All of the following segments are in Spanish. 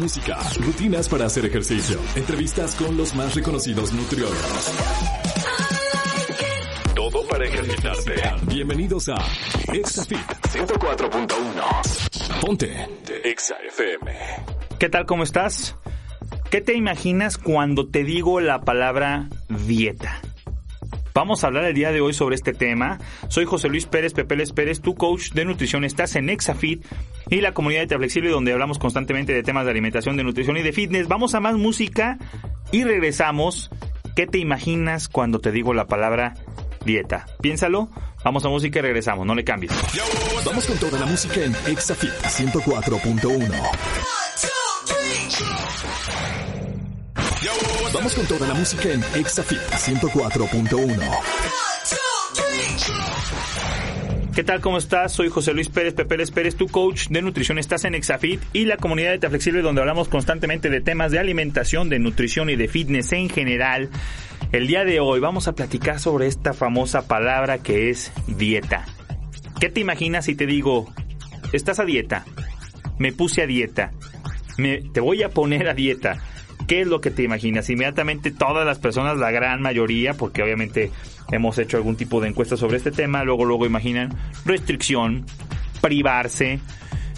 Música, rutinas para hacer ejercicio, entrevistas con los más reconocidos nutriólogos. Todo para ejercitarte. Bienvenidos a ExaFit 104.1. Ponte Exa FM. ¿Qué tal? ¿Cómo estás? ¿Qué te imaginas cuando te digo la palabra dieta? Vamos a hablar el día de hoy sobre este tema. Soy José Luis Pérez Pepeles Pérez, tu coach de nutrición. Estás en Exafit y la comunidad de Flexible donde hablamos constantemente de temas de alimentación, de nutrición y de fitness. Vamos a más música y regresamos. ¿Qué te imaginas cuando te digo la palabra dieta? Piénsalo. Vamos a música y regresamos. No le cambies. Vamos con toda la música en Exafit 104.1. Vamos con toda la música en Exafit 104.1. ¿Qué tal? ¿Cómo estás? Soy José Luis Pérez Pepeles Pérez, tu coach de nutrición. Estás en Exafit y la comunidad de Te Flexible donde hablamos constantemente de temas de alimentación, de nutrición y de fitness en general. El día de hoy vamos a platicar sobre esta famosa palabra que es dieta. ¿Qué te imaginas si te digo, estás a dieta? Me puse a dieta. Me, te voy a poner a dieta. ¿Qué es lo que te imaginas? Inmediatamente todas las personas, la gran mayoría, porque obviamente hemos hecho algún tipo de encuesta sobre este tema, luego luego imaginan restricción, privarse,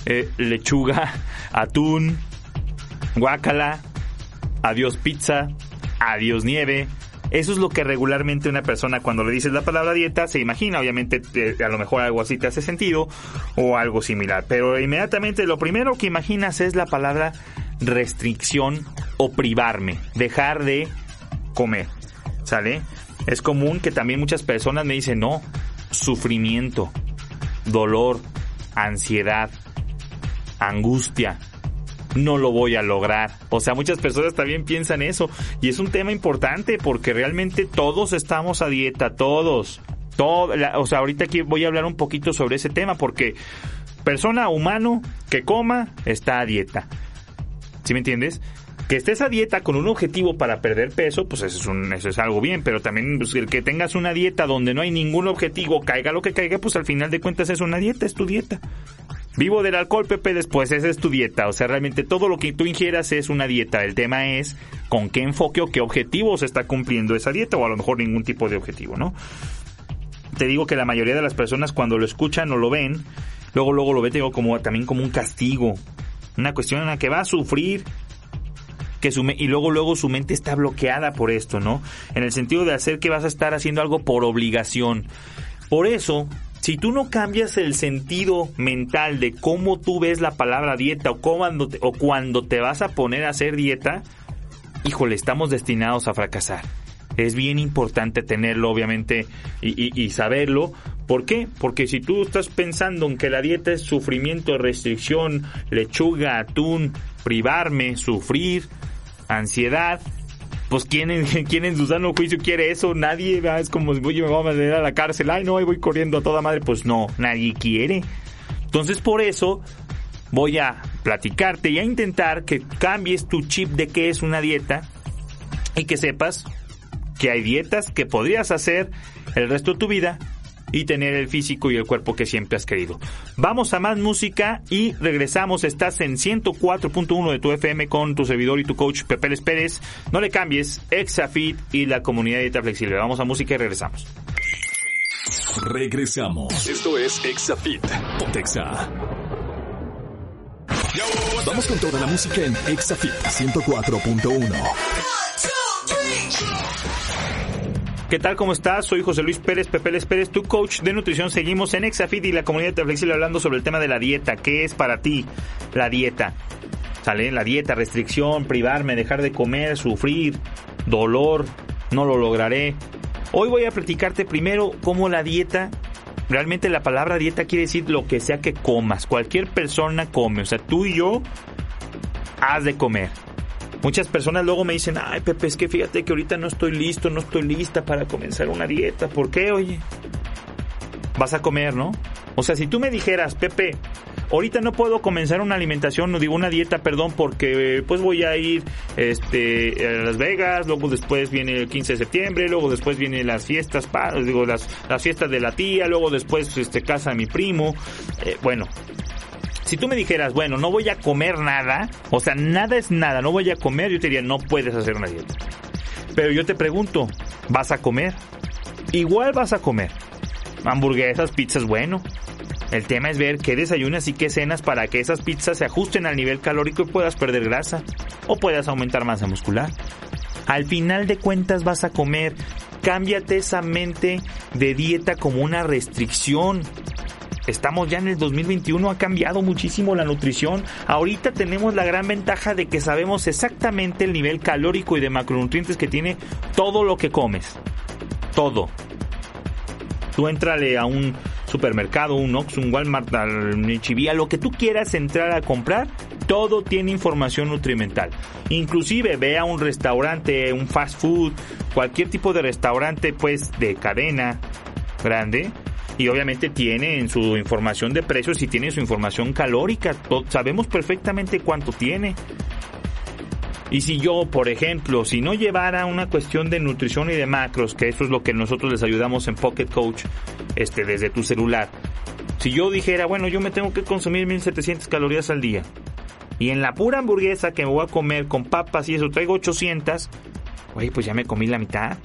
eh, lechuga, atún, guácala, adiós pizza, adiós nieve. Eso es lo que regularmente una persona cuando le dices la palabra dieta se imagina, obviamente eh, a lo mejor algo así te hace sentido o algo similar, pero inmediatamente lo primero que imaginas es la palabra restricción o privarme, dejar de comer. ¿Sale? Es común que también muchas personas me dicen, no, sufrimiento, dolor, ansiedad, angustia, no lo voy a lograr. O sea, muchas personas también piensan eso. Y es un tema importante porque realmente todos estamos a dieta, todos. Todo, o sea, ahorita aquí voy a hablar un poquito sobre ese tema porque persona humano que coma está a dieta. ¿Sí me entiendes? Que estés a dieta con un objetivo para perder peso, pues eso es, un, eso es algo bien, pero también pues, el que tengas una dieta donde no hay ningún objetivo, caiga lo que caiga, pues al final de cuentas es una dieta, es tu dieta. Vivo del alcohol, Pepe, después esa es tu dieta. O sea, realmente todo lo que tú ingieras es una dieta. El tema es con qué enfoque o qué objetivo se está cumpliendo esa dieta, o a lo mejor ningún tipo de objetivo, ¿no? Te digo que la mayoría de las personas cuando lo escuchan o lo ven, luego luego lo ven digo, como también como un castigo, una cuestión en la que va a sufrir que su y luego luego su mente está bloqueada por esto, ¿no? En el sentido de hacer que vas a estar haciendo algo por obligación. Por eso, si tú no cambias el sentido mental de cómo tú ves la palabra dieta o cuando te, o cuando te vas a poner a hacer dieta, híjole, estamos destinados a fracasar. Es bien importante tenerlo, obviamente, y, y, saberlo. ¿Por qué? Porque si tú estás pensando en que la dieta es sufrimiento, restricción, lechuga, atún, privarme, sufrir, ansiedad, pues ¿quién en, quién en su sano juicio quiere eso? Nadie, es como si me voy a meter a la cárcel, ay no, ahí voy corriendo a toda madre, pues no, nadie quiere. Entonces por eso voy a platicarte y a intentar que cambies tu chip de qué es una dieta y que sepas que hay dietas que podrías hacer el resto de tu vida y tener el físico y el cuerpo que siempre has querido. Vamos a más música y regresamos. Estás en 104.1 de tu FM con tu servidor y tu coach Pepe Les Pérez. No le cambies, Exafit y la comunidad de dieta flexible. Vamos a música y regresamos. Regresamos. Esto es Exafit. Pontexa. Vamos con toda la música en Exafit 104.1. ¿Qué tal? ¿Cómo estás? Soy José Luis Pérez Pepeles Pérez, tu coach de nutrición. Seguimos en Exafit y la comunidad de Flexible hablando sobre el tema de la dieta. ¿Qué es para ti la dieta? ¿Sale? La dieta, restricción, privarme, dejar de comer, sufrir, dolor, no lo lograré. Hoy voy a platicarte primero cómo la dieta Realmente la palabra dieta quiere decir lo que sea que comas. Cualquier persona come. O sea, tú y yo has de comer. Muchas personas luego me dicen, ay Pepe, es que fíjate que ahorita no estoy listo, no estoy lista para comenzar una dieta. ¿Por qué, oye? Vas a comer, ¿no? O sea, si tú me dijeras, Pepe, ahorita no puedo comenzar una alimentación, no digo una dieta, perdón, porque pues voy a ir este a Las Vegas, luego después viene el 15 de septiembre, luego después vienen las fiestas, digo las, las fiestas de la tía, luego después este casa de mi primo. Eh, bueno, si tú me dijeras, bueno, no voy a comer nada, o sea, nada es nada, no voy a comer, yo te diría, no puedes hacer una dieta. Pero yo te pregunto, ¿vas a comer? Igual vas a comer. Hamburguesas, pizzas, bueno. El tema es ver qué desayunas y qué cenas para que esas pizzas se ajusten al nivel calórico y puedas perder grasa o puedas aumentar masa muscular. Al final de cuentas vas a comer. Cámbiate esa mente de dieta como una restricción. Estamos ya en el 2021, ha cambiado muchísimo la nutrición. Ahorita tenemos la gran ventaja de que sabemos exactamente el nivel calórico y de macronutrientes que tiene todo lo que comes. Todo. Tú entrale a un supermercado, un Ox, un Walmart, al Chivía, lo que tú quieras entrar a comprar, todo tiene información nutrimental. Inclusive ve a un restaurante, un fast food, cualquier tipo de restaurante pues de cadena grande y obviamente tiene en su información de precios y tiene su información calórica. Sabemos perfectamente cuánto tiene. Y si yo, por ejemplo, si no llevara una cuestión de nutrición y de macros, que eso es lo que nosotros les ayudamos en Pocket Coach, este, desde tu celular. Si yo dijera, bueno, yo me tengo que consumir 1700 calorías al día. Y en la pura hamburguesa que me voy a comer con papas y eso traigo 800, oye, pues ya me comí la mitad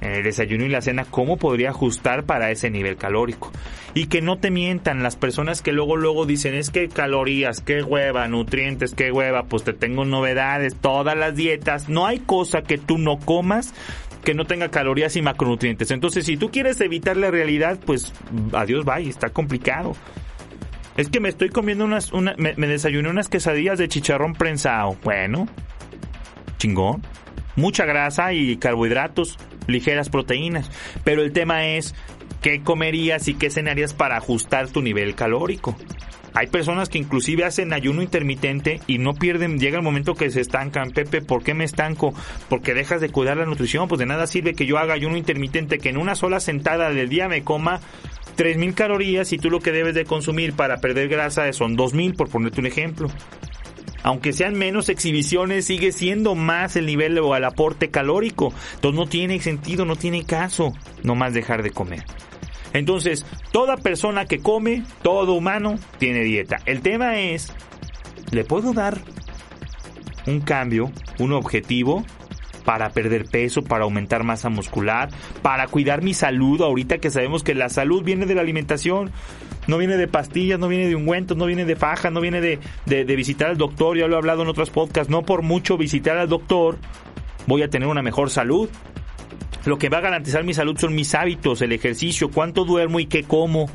en el desayuno y la cena, cómo podría ajustar para ese nivel calórico. Y que no te mientan las personas que luego, luego dicen, es que calorías, qué hueva, nutrientes, qué hueva, pues te tengo novedades, todas las dietas, no hay cosa que tú no comas que no tenga calorías y macronutrientes. Entonces, si tú quieres evitar la realidad, pues adiós, bye, está complicado. Es que me estoy comiendo unas, una, me, me desayuné unas quesadillas de chicharrón prensado. Bueno, chingón. Mucha grasa y carbohidratos ligeras proteínas. Pero el tema es qué comerías y qué cenarías para ajustar tu nivel calórico. Hay personas que inclusive hacen ayuno intermitente y no pierden, llega el momento que se estancan. Pepe, ¿por qué me estanco? Porque dejas de cuidar la nutrición. Pues de nada sirve que yo haga ayuno intermitente, que en una sola sentada del día me coma 3.000 calorías y tú lo que debes de consumir para perder grasa son 2.000, por ponerte un ejemplo aunque sean menos exhibiciones, sigue siendo más el nivel o el aporte calórico. Entonces no tiene sentido, no tiene caso nomás dejar de comer. Entonces, toda persona que come, todo humano, tiene dieta. El tema es, ¿le puedo dar un cambio, un objetivo para perder peso, para aumentar masa muscular, para cuidar mi salud, ahorita que sabemos que la salud viene de la alimentación? No viene de pastillas, no viene de ungüentos, no viene de faja, no viene de, de, visitar al doctor, ya lo he hablado en otros podcasts, no por mucho visitar al doctor voy a tener una mejor salud. Lo que va a garantizar mi salud son mis hábitos, el ejercicio, cuánto duermo y qué como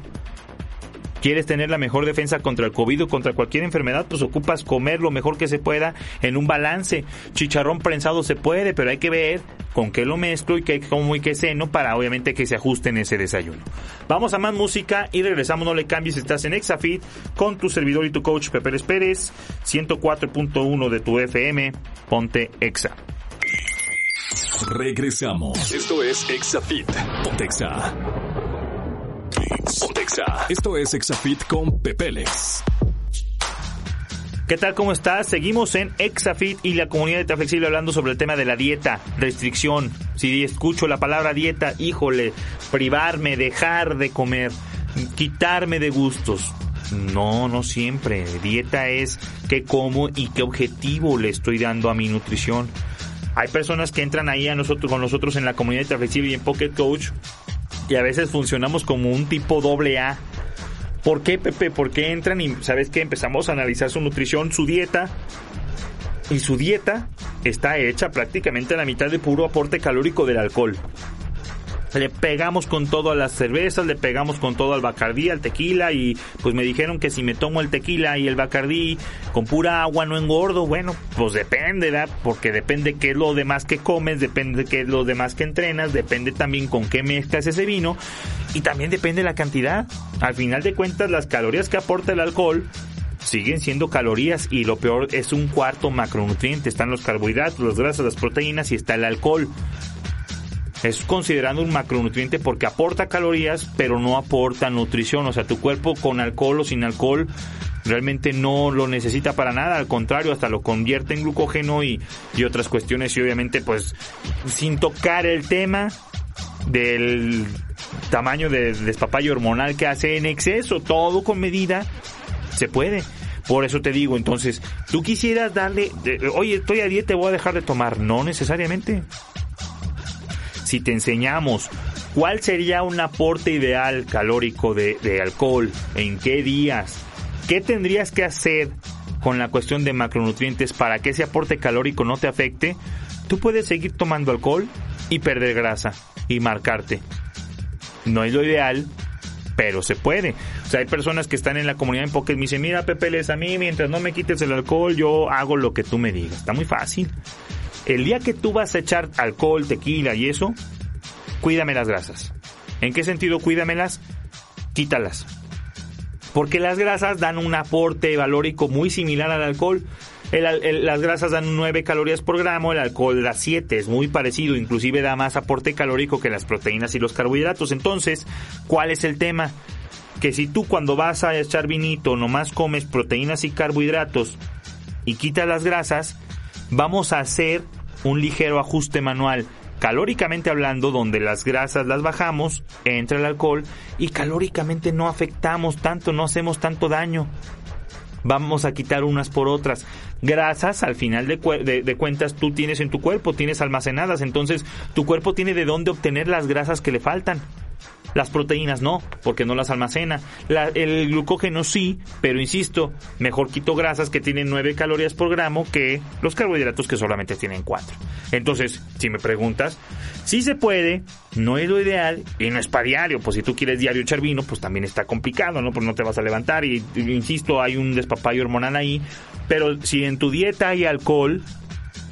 quieres tener la mejor defensa contra el COVID o contra cualquier enfermedad, pues ocupas comer lo mejor que se pueda en un balance. Chicharrón prensado se puede, pero hay que ver con qué lo mezclo y qué como y qué seno para obviamente que se ajuste en ese desayuno. Vamos a más música y regresamos, no le cambies, estás en Exafit con tu servidor y tu coach Pepe Pérez, 104.1 de tu FM, ponte Exa. Regresamos. Esto es Exafit. Ponte Exa. Esto es Exafit con Pepeles. ¿Qué tal? ¿Cómo estás? Seguimos en Exafit y la comunidad de Flexible hablando sobre el tema de la dieta, restricción. Si escucho la palabra dieta, híjole, privarme, dejar de comer, quitarme de gustos. No, no siempre. Dieta es qué como y qué objetivo le estoy dando a mi nutrición. Hay personas que entran ahí a nosotros, con nosotros en la comunidad de Flexible y en Pocket Coach y a veces funcionamos como un tipo doble A. ¿Por qué, Pepe? Porque entran y, ¿sabes qué? Empezamos a analizar su nutrición, su dieta. Y su dieta está hecha prácticamente a la mitad de puro aporte calórico del alcohol. Le pegamos con todo a las cervezas, le pegamos con todo al bacardí, al tequila y pues me dijeron que si me tomo el tequila y el bacardí con pura agua no engordo. Bueno, pues depende, ¿verdad? Porque depende qué es lo demás que comes, depende qué es lo demás que entrenas, depende también con qué mezclas ese vino y también depende la cantidad. Al final de cuentas las calorías que aporta el alcohol siguen siendo calorías y lo peor es un cuarto macronutriente. Están los carbohidratos, las grasas, las proteínas y está el alcohol es considerado un macronutriente porque aporta calorías, pero no aporta nutrición. O sea, tu cuerpo con alcohol o sin alcohol realmente no lo necesita para nada, al contrario, hasta lo convierte en glucógeno y, y otras cuestiones y obviamente pues sin tocar el tema del tamaño de despapayo hormonal que hace en exceso, todo con medida, se puede. Por eso te digo, entonces, tú quisieras darle, oye, estoy a dieta, voy a dejar de tomar. No necesariamente si te enseñamos cuál sería un aporte ideal calórico de, alcohol, en qué días, qué tendrías que hacer con la cuestión de macronutrientes para que ese aporte calórico no te afecte, tú puedes seguir tomando alcohol y perder grasa y marcarte. No es lo ideal, pero se puede. O sea, hay personas que están en la comunidad en Pocket y me dicen, mira Pepe, les a mí, mientras no me quites el alcohol, yo hago lo que tú me digas. Está muy fácil. El día que tú vas a echar alcohol, tequila y eso, cuídame las grasas. ¿En qué sentido cuídamelas? Quítalas. Porque las grasas dan un aporte valórico muy similar al alcohol. las grasas dan 9 calorías por gramo, el alcohol da 7, es muy parecido, inclusive da más aporte calórico que las proteínas y los carbohidratos. Entonces, ¿cuál es el tema? Que si tú cuando vas a echar vinito nomás comes proteínas y carbohidratos y quitas las grasas, vamos a hacer un ligero ajuste manual. Calóricamente hablando, donde las grasas las bajamos, entra el alcohol y calóricamente no afectamos tanto, no hacemos tanto daño. Vamos a quitar unas por otras. Grasas, al final de, de, cuentas, tú tienes en tu cuerpo, tienes almacenadas, entonces tu cuerpo tiene de dónde obtener las grasas que le faltan. Las proteínas no, porque no las almacena. el glucógeno sí, pero insisto, mejor quito grasas que tienen 9 calorías por gramo que los carbohidratos que solamente tienen 4. Entonces, si me preguntas, sí se puede, no es lo ideal y no es para diario. Pues si tú quieres diario echar vino, pues también está complicado, ¿no? Pues no te vas a levantar y, insisto, hay un despapayo hormonal ahí. Pero si en tu dieta hay alcohol,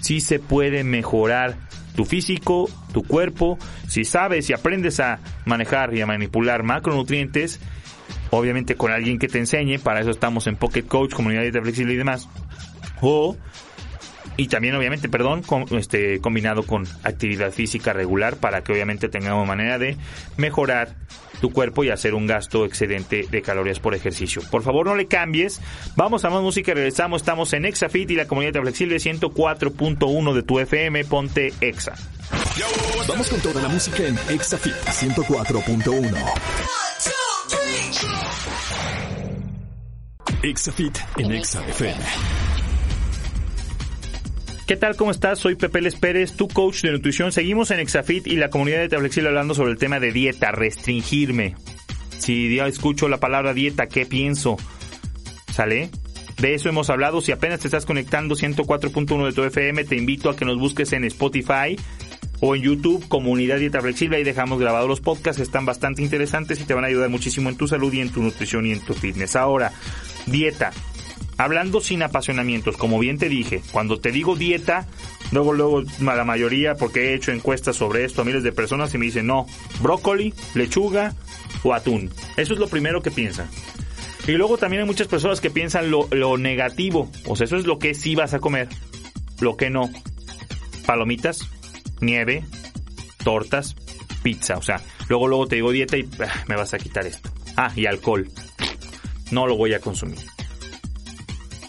sí se puede mejorar tu físico, tu cuerpo, si sabes y aprendes a manejar y a manipular macronutrientes, obviamente con alguien que te enseñe, para eso estamos en Pocket Coach, comunidad de flexible y demás, o y también obviamente, perdón, este combinado con actividad física regular para que obviamente tengamos manera de mejorar tu cuerpo y hacer un gasto excedente de calorías por ejercicio. Por favor, no le cambies. Vamos a más música regresamos. Estamos en Exafit y la comunidad flexible 104.1 de tu FM. Ponte Exa. Vamos con toda la música en Exafit 104.1. Exafit en Exa ¿Qué tal? ¿Cómo estás? Soy Pepe Les Pérez, tu coach de nutrición. Seguimos en Exafit y la comunidad de Tablexible hablando sobre el tema de dieta, restringirme. Si ya escucho la palabra dieta, ¿qué pienso? ¿Sale? De eso hemos hablado. Si apenas te estás conectando 104.1 de tu FM, te invito a que nos busques en Spotify o en YouTube, Comunidad Dieta Flexible. Ahí dejamos grabados los podcasts. Están bastante interesantes y te van a ayudar muchísimo en tu salud y en tu nutrición y en tu fitness. Ahora, dieta. Hablando sin apasionamientos, como bien te dije, cuando te digo dieta, luego, luego, la mayoría, porque he hecho encuestas sobre esto a miles de personas y me dicen, no, brócoli, lechuga o atún. Eso es lo primero que piensan. Y luego también hay muchas personas que piensan lo, lo negativo, o sea, eso es lo que sí vas a comer, lo que no. Palomitas, nieve, tortas, pizza, o sea, luego, luego te digo dieta y ah, me vas a quitar esto. Ah, y alcohol. No lo voy a consumir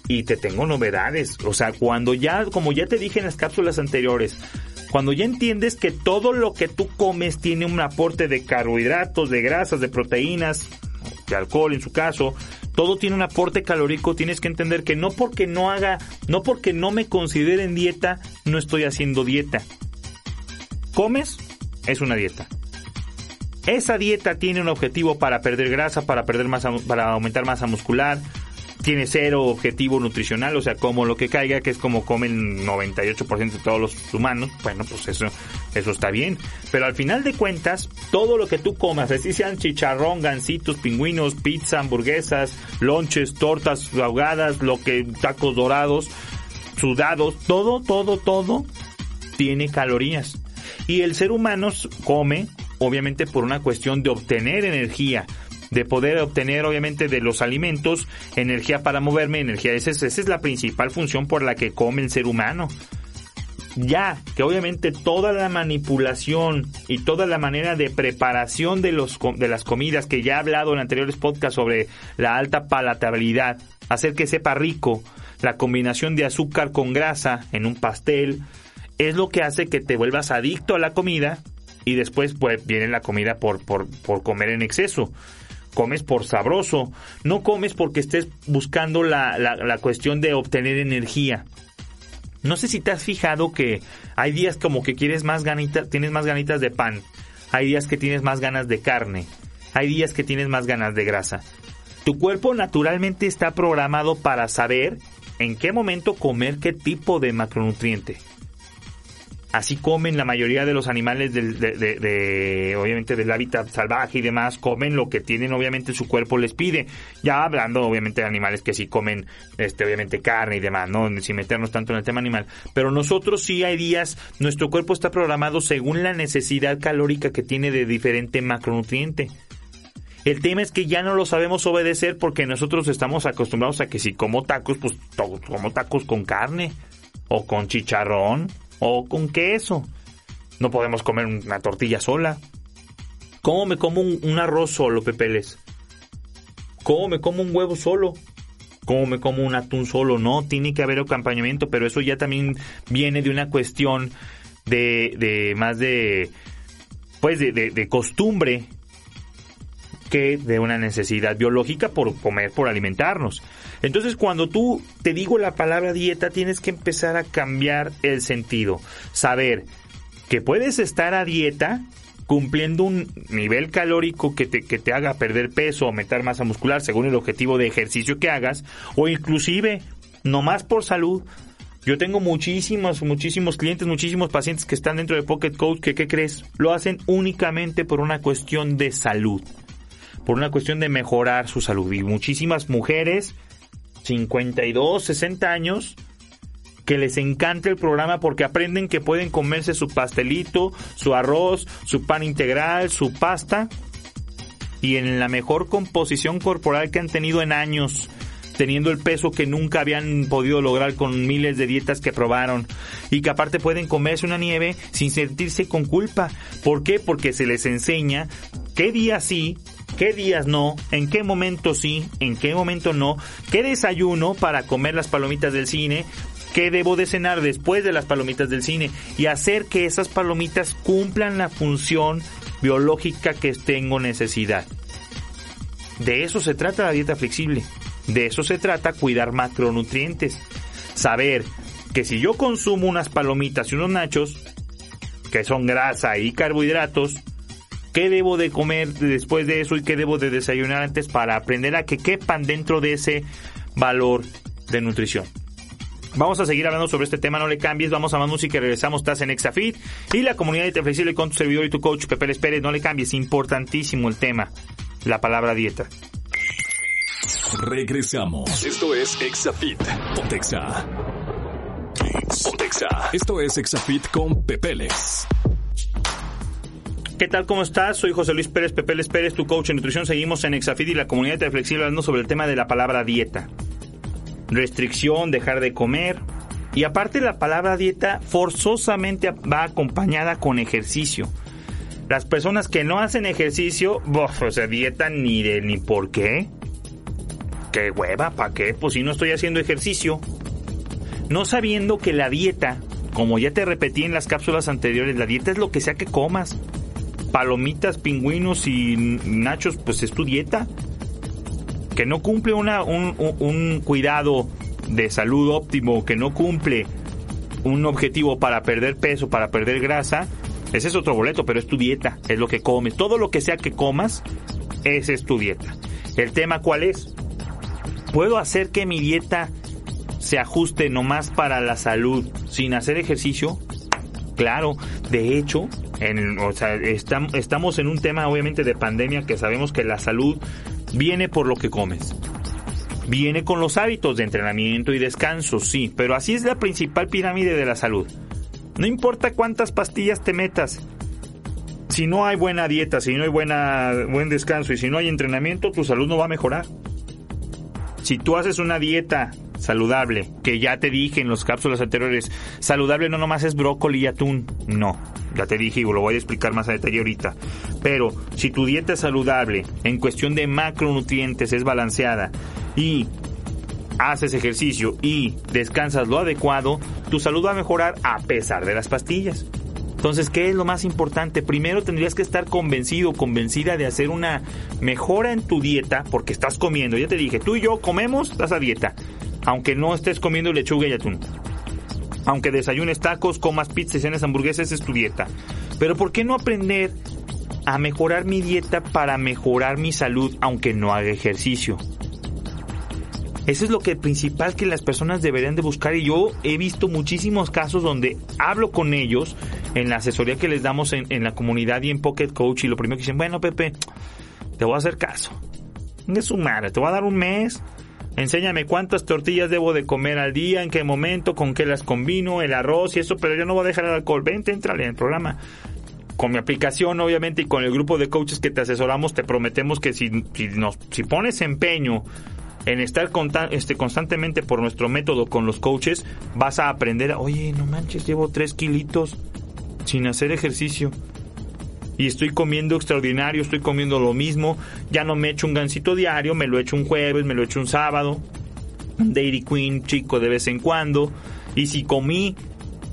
y te tengo novedades. O sea, cuando ya, como ya te dije en las cápsulas anteriores, cuando ya entiendes que todo lo que tú comes tiene un aporte de carbohidratos, de grasas, de proteínas, de alcohol en su caso, todo tiene un aporte calórico, tienes que entender que no porque no haga, no porque no me considere en dieta, no estoy haciendo dieta. Comes, es una dieta. Esa dieta tiene un objetivo para perder grasa, para perder masa, para aumentar masa muscular, tiene cero objetivo nutricional, o sea, como lo que caiga, que es como comen 98% de todos los humanos, bueno, pues eso, eso está bien. Pero al final de cuentas, todo lo que tú comas, así sean chicharrón, gancitos, pingüinos, pizza, hamburguesas, lonches, tortas ahogadas, lo que tacos dorados, sudados, todo, todo, todo tiene calorías. Y el ser humano come, obviamente, por una cuestión de obtener energía de poder obtener obviamente de los alimentos energía para moverme, energía. Esa es, esa es la principal función por la que come el ser humano. Ya que obviamente toda la manipulación y toda la manera de preparación de, los, de las comidas que ya he hablado en anteriores podcasts sobre la alta palatabilidad, hacer que sepa rico, la combinación de azúcar con grasa en un pastel, es lo que hace que te vuelvas adicto a la comida y después pues viene la comida por, por, por comer en exceso comes por sabroso, no comes porque estés buscando la, la, cuestión de obtener energía. No sé si te has fijado que hay días como que quieres más ganitas, tienes más ganitas de pan, hay días que tienes más ganas de carne, hay días que tienes más ganas de grasa. Tu cuerpo naturalmente está programado para saber en qué momento comer qué tipo de macronutriente así comen la mayoría de los animales del, de, obviamente del hábitat salvaje y demás, comen lo que tienen, obviamente su cuerpo les pide. Ya hablando obviamente de animales que sí comen, este, obviamente carne y demás, no sin meternos tanto en el tema animal. Pero nosotros sí hay días, nuestro cuerpo está programado según la necesidad calórica que tiene de diferente macronutriente. El tema es que ya no lo sabemos obedecer porque nosotros estamos acostumbrados a que si como tacos, pues como tacos con carne o con chicharrón o con queso. No podemos comer una tortilla sola. ¿Cómo me como un, arroz solo, Pepeles? ¿Cómo me como un huevo solo? ¿Cómo me como un atún solo? No, tiene que haber acompañamiento, pero eso ya también viene de una cuestión de, de más de, pues de, de costumbre que de una necesidad biológica por comer, por alimentarnos. Entonces, cuando tú te digo la palabra dieta, tienes que empezar a cambiar el sentido. Saber que puedes estar a dieta cumpliendo un nivel calórico que te, que te haga perder peso o aumentar masa muscular según el objetivo de ejercicio que hagas, o inclusive, no más por salud, yo tengo muchísimos, muchísimos clientes, muchísimos pacientes que están dentro de Pocket Coach que, ¿qué crees? Lo hacen únicamente por una cuestión de salud, por una cuestión de mejorar su salud. Y muchísimas mujeres 52, 60 años que les encanta el programa porque aprenden que pueden comerse su pastelito, su arroz, su pan integral, su pasta y en la mejor composición corporal que han tenido en años, teniendo el peso que nunca habían podido lograr con miles de dietas que probaron y que aparte pueden comerse una nieve sin sentirse con culpa. ¿Por qué? Porque se les enseña qué día sí qué días no, en qué momento sí, en qué momento no, qué desayuno para comer las palomitas del cine, qué debo de cenar después de las palomitas del cine y hacer que esas palomitas cumplan la función biológica que tengo necesidad. De eso se trata la dieta flexible. De eso se trata cuidar macronutrientes. Saber que si yo consumo unas palomitas y unos nachos, que son grasa y carbohidratos, qué debo de comer después de eso y qué debo de desayunar antes para aprender a que quepan dentro de ese valor de nutrición. Vamos a seguir hablando sobre este tema, no le cambies, vamos a más música y regresamos, estás en Exafit y la comunidad de Flexible con tu servidor y tu coach Pepe Pérez, no le cambies, importantísimo el tema, la palabra dieta. Regresamos. Esto es Exafit. Pontexa. Pontexa. Esto es Exafit con Pepeles. ¿Qué tal? ¿Cómo estás? Soy José Luis Pérez Pepeles Pérez, tu coach en nutrición. Seguimos en Exafid y la comunidad de Flexible hablando sobre el tema de la palabra dieta. Restricción, dejar de comer. Y aparte la palabra dieta forzosamente va acompañada con ejercicio. Las personas que no hacen ejercicio, o sea, dieta ni de ni por qué. ¿Qué hueva? ¿Para qué? Pues si no estoy haciendo ejercicio. No sabiendo que la dieta, como ya te repetí en las cápsulas anteriores, la dieta es lo que sea que comas palomitas, pingüinos y nachos, pues es tu dieta. Que no cumple una, un, cuidado de salud óptimo, que no cumple un objetivo para perder peso, para perder grasa, ese es otro boleto, pero es tu dieta, es lo que comes. Todo lo que sea que comas, ese es tu dieta. El tema cuál es? ¿Puedo hacer que mi dieta se ajuste nomás para la salud sin hacer ejercicio? Claro, de hecho, estamos en un tema obviamente de pandemia que sabemos que la salud viene por lo que comes. Viene con los hábitos de entrenamiento y descanso, sí, pero así es la principal pirámide de la salud. No importa cuántas pastillas te metas, si no hay buena dieta, si no hay buena, buen descanso y si no hay entrenamiento, tu salud no va a mejorar. Si tú haces una dieta saludable, que ya te dije en los cápsulas anteriores, saludable no nomás es brócoli y atún, no, ya te dije y lo voy a explicar más a detalle ahorita. Pero si tu dieta es saludable, en cuestión de macronutrientes es balanceada y haces ejercicio y descansas lo adecuado, tu salud va a mejorar a pesar de las pastillas. Entonces, ¿qué es lo más importante? Primero tendrías que estar convencido, convencida de hacer una mejora en tu dieta, porque estás comiendo. Ya te dije, tú y yo comemos, estás a dieta. Aunque no estés comiendo lechuga y atún. Aunque desayunes tacos, comas pizza y cenes hamburguesas, es tu dieta. Pero ¿por qué no aprender a mejorar mi dieta para mejorar mi salud, aunque no haga ejercicio? Eso es lo que principal que las personas deberían de buscar y yo he visto muchísimos casos donde hablo con ellos en la asesoría que les damos en, la comunidad y en Pocket Coach y lo primero que dicen, bueno Pepe, te voy a hacer caso. De su madre, te voy a dar un mes, enséñame cuántas tortillas debo de comer al día, en qué momento, con qué las combino, el arroz y eso, pero yo no voy a dejar el alcohol. Vente, entrale en el programa con mi aplicación obviamente y con el grupo de coaches que te asesoramos te prometemos que si, si, nos, si pones empeño en estar este, constantemente por nuestro método con los coaches, vas a aprender, oye, no manches, llevo tres kilitos sin hacer ejercicio. Y estoy comiendo extraordinario, estoy comiendo lo mismo, ya no me echo un gansito diario, me lo echo un jueves, me lo echo un sábado, un Dairy Queen chico de vez en cuando. Y si comí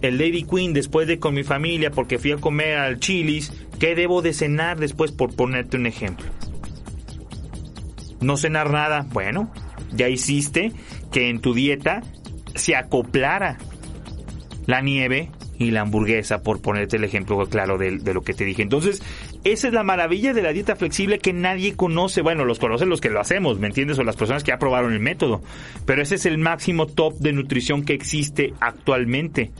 el Dairy Queen después de con mi familia porque fui a comer al Chili's, ¿qué debo de cenar después por ponerte un ejemplo? no cenar nada. Bueno, ya hiciste que en tu dieta se acoplara la nieve y la hamburguesa, por ponerte el ejemplo claro de, lo que te dije. Entonces, esa es la maravilla de la dieta flexible que nadie conoce. Bueno, los conocen los que lo hacemos, ¿me entiendes? O las personas que ya probaron el método. Pero ese es el máximo top de nutrición que existe actualmente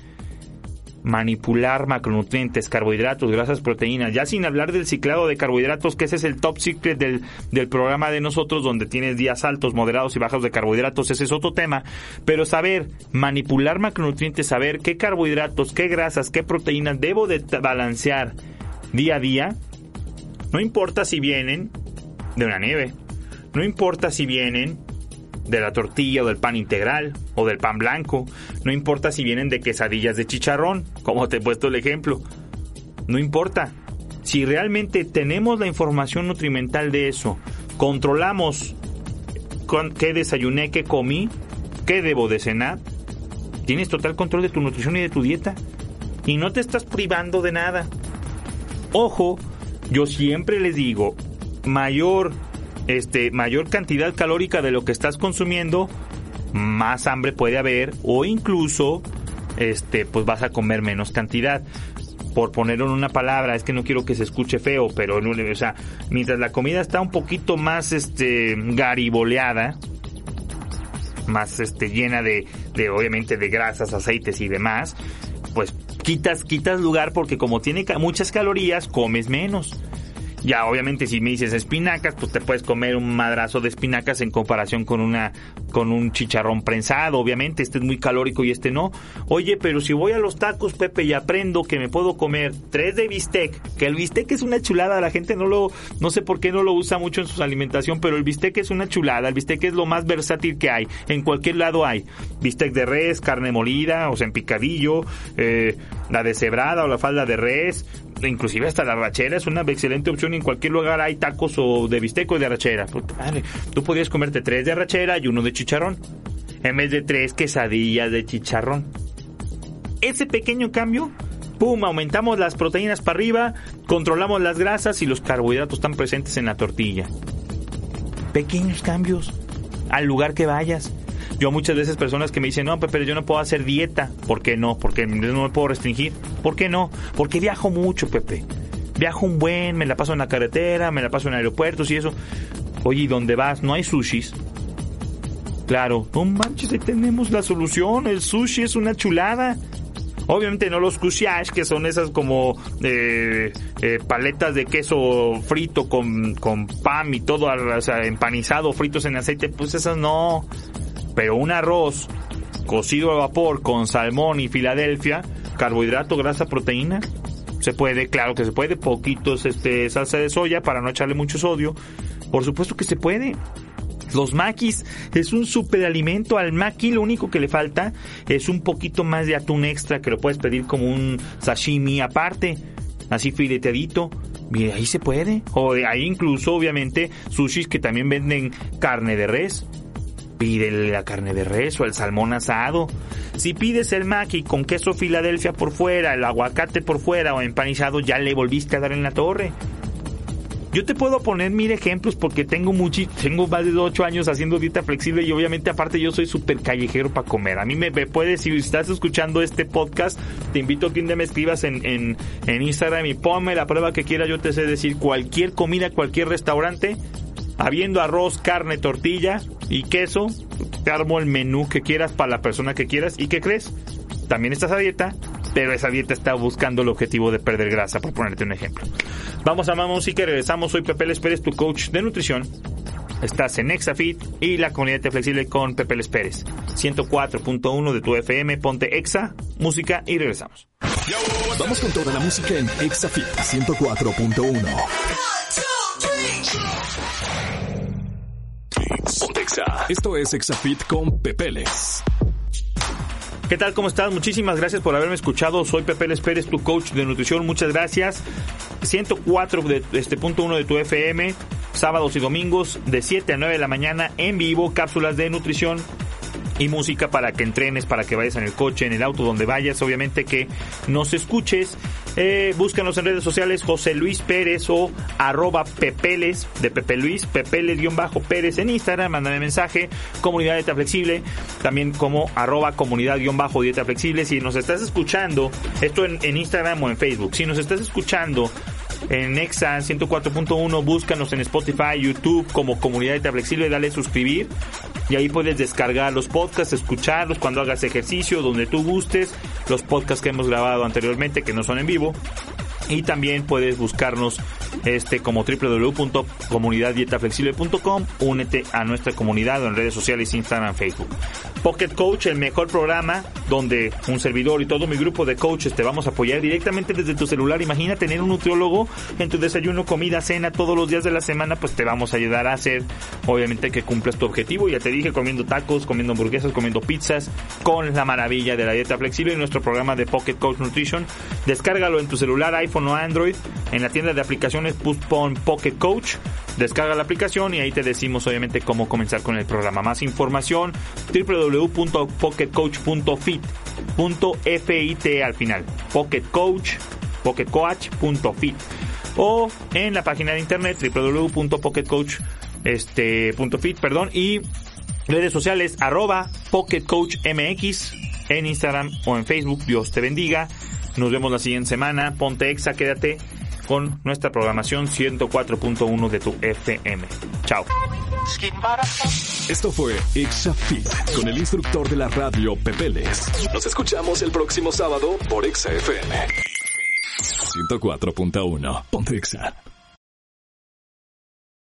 manipular macronutrientes, carbohidratos, grasas, proteínas, ya sin hablar del ciclado de carbohidratos, que ese es el top secret del, del programa de nosotros, donde tienes días altos, moderados y bajos de carbohidratos, ese es otro tema, pero saber manipular macronutrientes, saber qué carbohidratos, qué grasas, qué proteínas debo de balancear día a día, no importa si vienen de una nieve, no importa si vienen de la tortilla o del pan integral o del pan blanco. No importa si vienen de quesadillas de chicharrón, como te he puesto el ejemplo. No importa. Si realmente tenemos la información nutrimental de eso, controlamos qué desayuné, qué comí, qué debo de cenar, tienes total control de tu nutrición y de tu dieta. Y no te estás privando de nada. Ojo, yo siempre les digo, mayor este, mayor cantidad calórica de lo que estás consumiendo, más hambre puede haber o incluso este, pues vas a comer menos cantidad. Por ponerlo en una palabra, es que no quiero que se escuche feo, pero mientras la comida está un poquito más este gariboleada, más este llena de, de obviamente de grasas, aceites y demás, pues quitas quitas lugar porque como tiene muchas calorías, comes menos. Ya, obviamente, si me dices espinacas, pues te puedes comer un madrazo de espinacas en comparación con una con un chicharrón prensado. Obviamente, este es muy calórico y este no. Oye, pero si voy a los tacos, Pepe, y aprendo que me puedo comer tres de bistec, que el bistec es una chulada, la gente no lo, no sé por qué no lo usa mucho en su alimentación, pero el bistec es una chulada. El bistec es lo más versátil que hay. En cualquier lado hay. Bistec de res, carne molida, o sea, en picadillo, eh, la deshebrada o la falda de res, inclusive hasta la rachera es una excelente opción. En cualquier lugar hay tacos o de bistec o de arrachera. tú podrías comerte tres de arrachera y uno de chicharrón. En vez de tres quesadillas de chicharrón. Ese pequeño cambio, ¡pum! Aumentamos las proteínas para arriba, controlamos las grasas y los carbohidratos están presentes en la tortilla. Pequeños cambios al lugar que vayas. Yo muchas veces personas que me dicen, no, pero yo no puedo hacer dieta. ¿Por qué no? Porque no me puedo restringir. ¿Por qué no? Porque viajo mucho, Pepe. Viajo un buen, me la paso en la carretera, me la paso en aeropuertos y eso. Oye, ¿y dónde vas? No hay sushis. Claro, no manches, ahí tenemos la solución. El sushi es una chulada. Obviamente no los couchage, que son esas como eh, eh, paletas de queso frito con, con pan y todo, empanizado, fritos en aceite, pues esas no. Pero un arroz cocido a vapor con salmón y Filadelfia, carbohidrato, grasa, proteína, se puede, claro que se puede, poquitos este salsa de soya para no echarle mucho sodio. Por supuesto que se puede. Los maquis es un superalimento. Al maqui lo único que le falta es un poquito más de atún extra que lo puedes pedir como un sashimi aparte, así fileteadito. Mira, ahí se puede. O ahí incluso, obviamente, sushis que también venden carne de res. Pídele la carne de res o el salmón asado. Si pides el maqui con queso Filadelfia por fuera, el aguacate por fuera o empanizado, ya le volviste a dar en la torre. Yo te puedo poner mil ejemplos porque tengo mucho, tengo más de 8 años haciendo dieta flexible y obviamente aparte yo soy súper callejero para comer. A mí me, puedes, si estás escuchando este podcast, te invito a que me escribas en, en, en Instagram y ponme la prueba que quieras, yo te sé decir cualquier comida, cualquier restaurante, habiendo arroz, carne, tortilla y queso, te armo el menú que quieras para la persona que quieras. ¿Y qué crees? También estás a dieta, pero esa dieta está buscando el objetivo de perder grasa, por ponerte un ejemplo. Vamos a más música regresamos. Soy Pepe Les Pérez, tu coach de nutrición. Estás en Exafit y la comunidad de flexible con Pepe Les Pérez. 104.1 de tu FM, ponte Exa, música y regresamos. Vamos con toda la música en Exafit 104.1. Esto es Exafit con Pepeles. ¿Qué tal? ¿Cómo estás? Muchísimas gracias por haberme escuchado. Soy Pepe Les Pérez, tu coach de nutrición. Muchas gracias. 104 de este punto 1 de tu FM, sábados y domingos de 7 a 9 de la mañana en vivo, cápsulas de nutrición y música para que entrenes, para que vayas en el coche, en el auto, donde vayas, obviamente que nos escuches. Eh, búscanos en redes sociales José Luis Pérez o arroba Pepeles de Pepe Luis, Pepeles-Pérez en Instagram, mándame mensaje, comunidad dieta flexible, también como arroba comunidad-dieta flexible. Si nos estás escuchando, esto en, Instagram o en Facebook, si nos estás escuchando en Nexa 104.1, búscanos en Spotify, YouTube como Comunidad de Flexible, dale suscribir y ahí puedes descargar los podcasts, escucharlos cuando hagas ejercicio, donde tú gustes, los podcasts que hemos grabado anteriormente que no son en vivo. Y también puedes buscarnos este como www.comunidaddietaflexible.com. Únete a nuestra comunidad en redes sociales, Instagram, Facebook. Pocket Coach, el mejor programa donde un servidor y todo mi grupo de coaches te vamos a apoyar directamente desde tu celular. Imagina tener un nutriólogo en tu desayuno, comida, cena todos los días de la semana, pues te vamos a ayudar a hacer, obviamente que cumplas tu objetivo. Ya te dije, comiendo tacos, comiendo hamburguesas, comiendo pizzas, con la maravilla de la dieta flexible y nuestro programa de Pocket Coach Nutrition. Descárgalo en tu celular, iPhone o Android. En la tienda de aplicaciones, Pocket Coach. Descarga la aplicación y ahí te decimos obviamente cómo comenzar con el programa. Más información www.pocketcoach.fit.fit al final. Pocket Coach, pocketcoach.fit o en la página de internet www.pocketcoach.fit, este, perdón, y redes sociales arroba pocketcoachmx en Instagram o en Facebook. Dios te bendiga. Nos vemos la siguiente semana. Ponte Exa, quédate con nuestra programación 104.1 de tu FM. Chao. Esto fue ExaFit con el instructor de la radio Pepeles. Nos escuchamos el próximo sábado por ExaFM. 104.1. Ponte Exa.